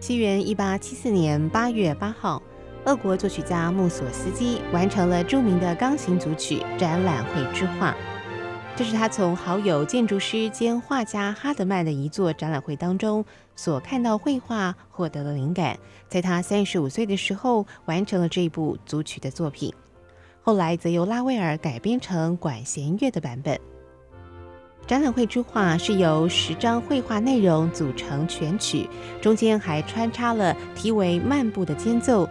西元一八七四年八月八号，俄国作曲家穆索斯基完成了著名的钢琴组曲《展览会之画》。这是他从好友建筑师兼画家哈德曼的一座展览会当中所看到绘画获得的灵感，在他三十五岁的时候完成了这部组曲的作品。后来则由拉威尔改编成管弦乐的版本。展览会之画是由十张绘画内容组成全曲，中间还穿插了题为“漫步”的间奏，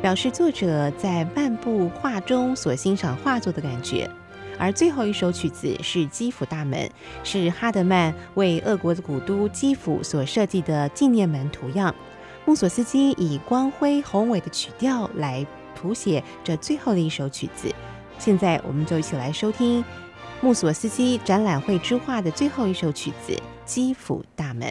表示作者在漫步画中所欣赏画作的感觉。而最后一首曲子是基辅大门，是哈德曼为俄国的古都基辅所设计的纪念门图样。穆索斯基以光辉宏伟的曲调来谱写这最后的一首曲子。现在，我们就一起来收听。穆索斯基展览会之画的最后一首曲子《基辅大门》。